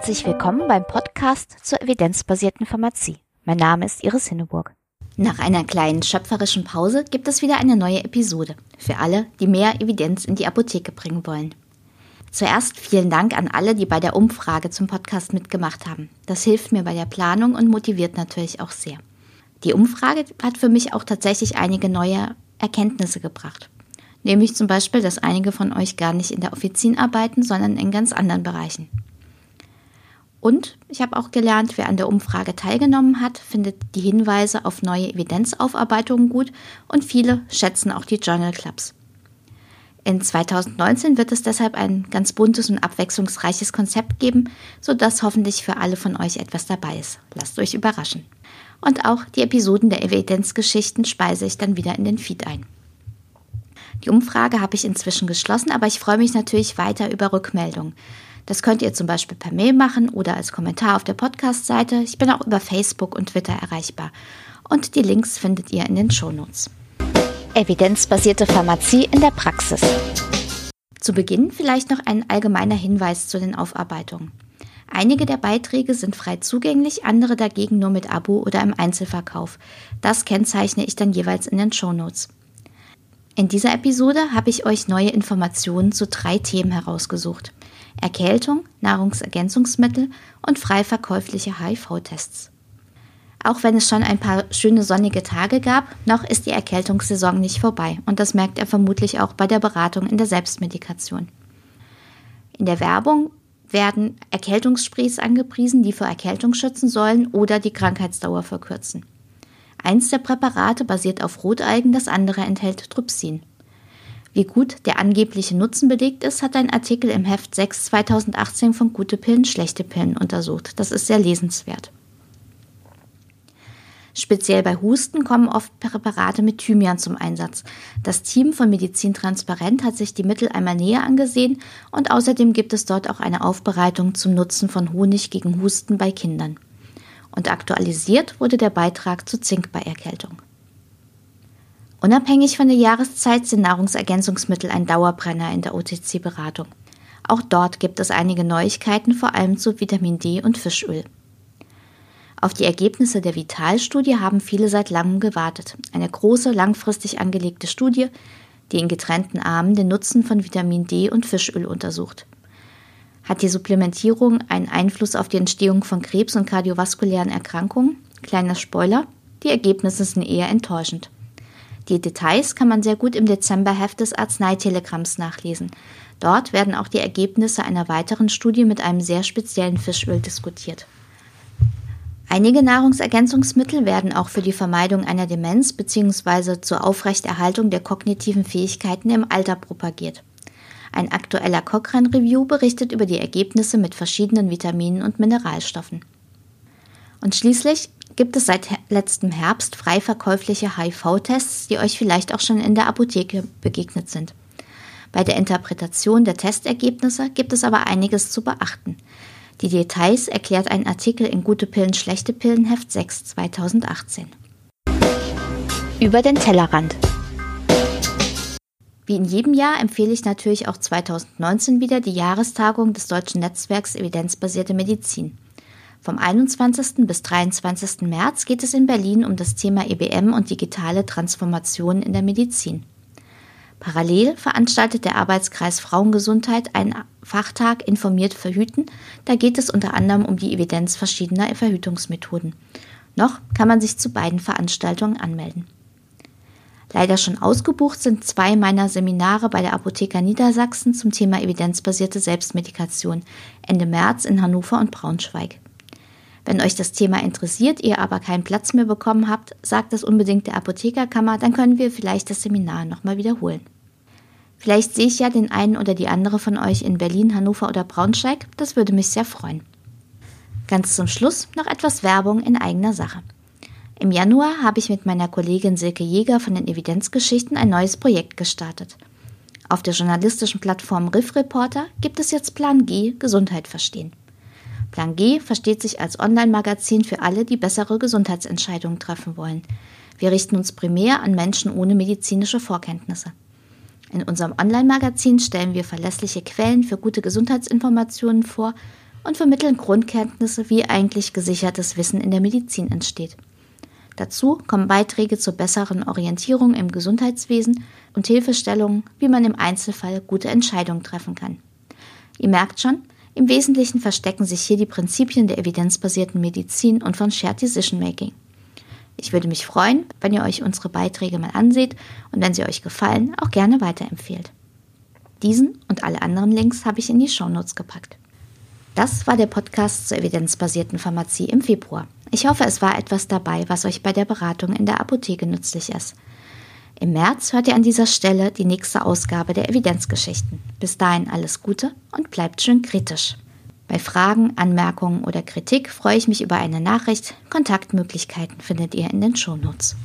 Herzlich willkommen beim Podcast zur evidenzbasierten Pharmazie. Mein Name ist Iris Hinneburg. Nach einer kleinen schöpferischen Pause gibt es wieder eine neue Episode für alle, die mehr Evidenz in die Apotheke bringen wollen. Zuerst vielen Dank an alle, die bei der Umfrage zum Podcast mitgemacht haben. Das hilft mir bei der Planung und motiviert natürlich auch sehr. Die Umfrage hat für mich auch tatsächlich einige neue Erkenntnisse gebracht. Nämlich zum Beispiel, dass einige von euch gar nicht in der Offizin arbeiten, sondern in ganz anderen Bereichen. Und ich habe auch gelernt, wer an der Umfrage teilgenommen hat, findet die Hinweise auf neue Evidenzaufarbeitungen gut und viele schätzen auch die Journal Clubs. In 2019 wird es deshalb ein ganz buntes und abwechslungsreiches Konzept geben, sodass hoffentlich für alle von euch etwas dabei ist. Lasst euch überraschen. Und auch die Episoden der Evidenzgeschichten speise ich dann wieder in den Feed ein. Die Umfrage habe ich inzwischen geschlossen, aber ich freue mich natürlich weiter über Rückmeldungen. Das könnt ihr zum Beispiel per Mail machen oder als Kommentar auf der Podcast-Seite. Ich bin auch über Facebook und Twitter erreichbar. Und die Links findet ihr in den Shownotes. Evidenzbasierte Pharmazie in der Praxis. Zu Beginn vielleicht noch ein allgemeiner Hinweis zu den Aufarbeitungen. Einige der Beiträge sind frei zugänglich, andere dagegen nur mit Abo oder im Einzelverkauf. Das kennzeichne ich dann jeweils in den Shownotes. In dieser Episode habe ich euch neue Informationen zu drei Themen herausgesucht. Erkältung, Nahrungsergänzungsmittel und frei verkäufliche HIV-Tests. Auch wenn es schon ein paar schöne sonnige Tage gab, noch ist die Erkältungssaison nicht vorbei und das merkt er vermutlich auch bei der Beratung in der Selbstmedikation. In der Werbung werden Erkältungssprays angepriesen, die vor Erkältung schützen sollen oder die Krankheitsdauer verkürzen. Eins der Präparate basiert auf Rotalgen, das andere enthält Trypsin. Wie gut der angebliche Nutzen belegt ist, hat ein Artikel im Heft 6 2018 von Gute Pillen, Schlechte Pillen untersucht. Das ist sehr lesenswert. Speziell bei Husten kommen oft Präparate mit Thymian zum Einsatz. Das Team von Medizin Transparent hat sich die Mittel einmal näher angesehen und außerdem gibt es dort auch eine Aufbereitung zum Nutzen von Honig gegen Husten bei Kindern. Und aktualisiert wurde der Beitrag zu Zink bei Erkältung. Unabhängig von der Jahreszeit sind Nahrungsergänzungsmittel ein Dauerbrenner in der OTC-Beratung. Auch dort gibt es einige Neuigkeiten, vor allem zu Vitamin D und Fischöl. Auf die Ergebnisse der Vitalstudie haben viele seit langem gewartet. Eine große, langfristig angelegte Studie, die in getrennten Armen den Nutzen von Vitamin D und Fischöl untersucht. Hat die Supplementierung einen Einfluss auf die Entstehung von Krebs und kardiovaskulären Erkrankungen? Kleiner Spoiler, die Ergebnisse sind eher enttäuschend. Die Details kann man sehr gut im Dezemberheft des Arzneitelegramms nachlesen. Dort werden auch die Ergebnisse einer weiteren Studie mit einem sehr speziellen Fischöl diskutiert. Einige Nahrungsergänzungsmittel werden auch für die Vermeidung einer Demenz bzw. zur Aufrechterhaltung der kognitiven Fähigkeiten im Alter propagiert. Ein aktueller Cochrane Review berichtet über die Ergebnisse mit verschiedenen Vitaminen und Mineralstoffen. Und schließlich gibt es seit letztem Herbst frei verkäufliche HIV-Tests, die euch vielleicht auch schon in der Apotheke begegnet sind. Bei der Interpretation der Testergebnisse gibt es aber einiges zu beachten. Die Details erklärt ein Artikel in Gute Pillen, Schlechte Pillen, Heft 6 2018. Über den Tellerrand. Wie in jedem Jahr empfehle ich natürlich auch 2019 wieder die Jahrestagung des Deutschen Netzwerks Evidenzbasierte Medizin. Vom 21. bis 23. März geht es in Berlin um das Thema EBM und digitale Transformation in der Medizin. Parallel veranstaltet der Arbeitskreis Frauengesundheit einen Fachtag Informiert Verhüten. Da geht es unter anderem um die Evidenz verschiedener Verhütungsmethoden. Noch kann man sich zu beiden Veranstaltungen anmelden. Leider schon ausgebucht sind zwei meiner Seminare bei der Apotheker Niedersachsen zum Thema evidenzbasierte Selbstmedikation Ende März in Hannover und Braunschweig. Wenn euch das Thema interessiert, ihr aber keinen Platz mehr bekommen habt, sagt es unbedingt der Apothekerkammer, dann können wir vielleicht das Seminar nochmal wiederholen. Vielleicht sehe ich ja den einen oder die andere von euch in Berlin, Hannover oder Braunschweig, das würde mich sehr freuen. Ganz zum Schluss noch etwas Werbung in eigener Sache. Im Januar habe ich mit meiner Kollegin Silke Jäger von den Evidenzgeschichten ein neues Projekt gestartet. Auf der journalistischen Plattform Riff Reporter gibt es jetzt Plan G Gesundheit verstehen. Plan G versteht sich als Online-Magazin für alle, die bessere Gesundheitsentscheidungen treffen wollen. Wir richten uns primär an Menschen ohne medizinische Vorkenntnisse. In unserem Online-Magazin stellen wir verlässliche Quellen für gute Gesundheitsinformationen vor und vermitteln Grundkenntnisse, wie eigentlich gesichertes Wissen in der Medizin entsteht. Dazu kommen Beiträge zur besseren Orientierung im Gesundheitswesen und Hilfestellungen, wie man im Einzelfall gute Entscheidungen treffen kann. Ihr merkt schon, im Wesentlichen verstecken sich hier die Prinzipien der evidenzbasierten Medizin und von Shared Decision Making. Ich würde mich freuen, wenn ihr euch unsere Beiträge mal anseht und wenn sie euch gefallen, auch gerne weiterempfehlt. Diesen und alle anderen Links habe ich in die Shownotes gepackt. Das war der Podcast zur evidenzbasierten Pharmazie im Februar. Ich hoffe, es war etwas dabei, was euch bei der Beratung in der Apotheke nützlich ist. Im März hört ihr an dieser Stelle die nächste Ausgabe der Evidenzgeschichten. Bis dahin alles Gute und bleibt schön kritisch. Bei Fragen, Anmerkungen oder Kritik freue ich mich über eine Nachricht. Kontaktmöglichkeiten findet ihr in den Shownotes.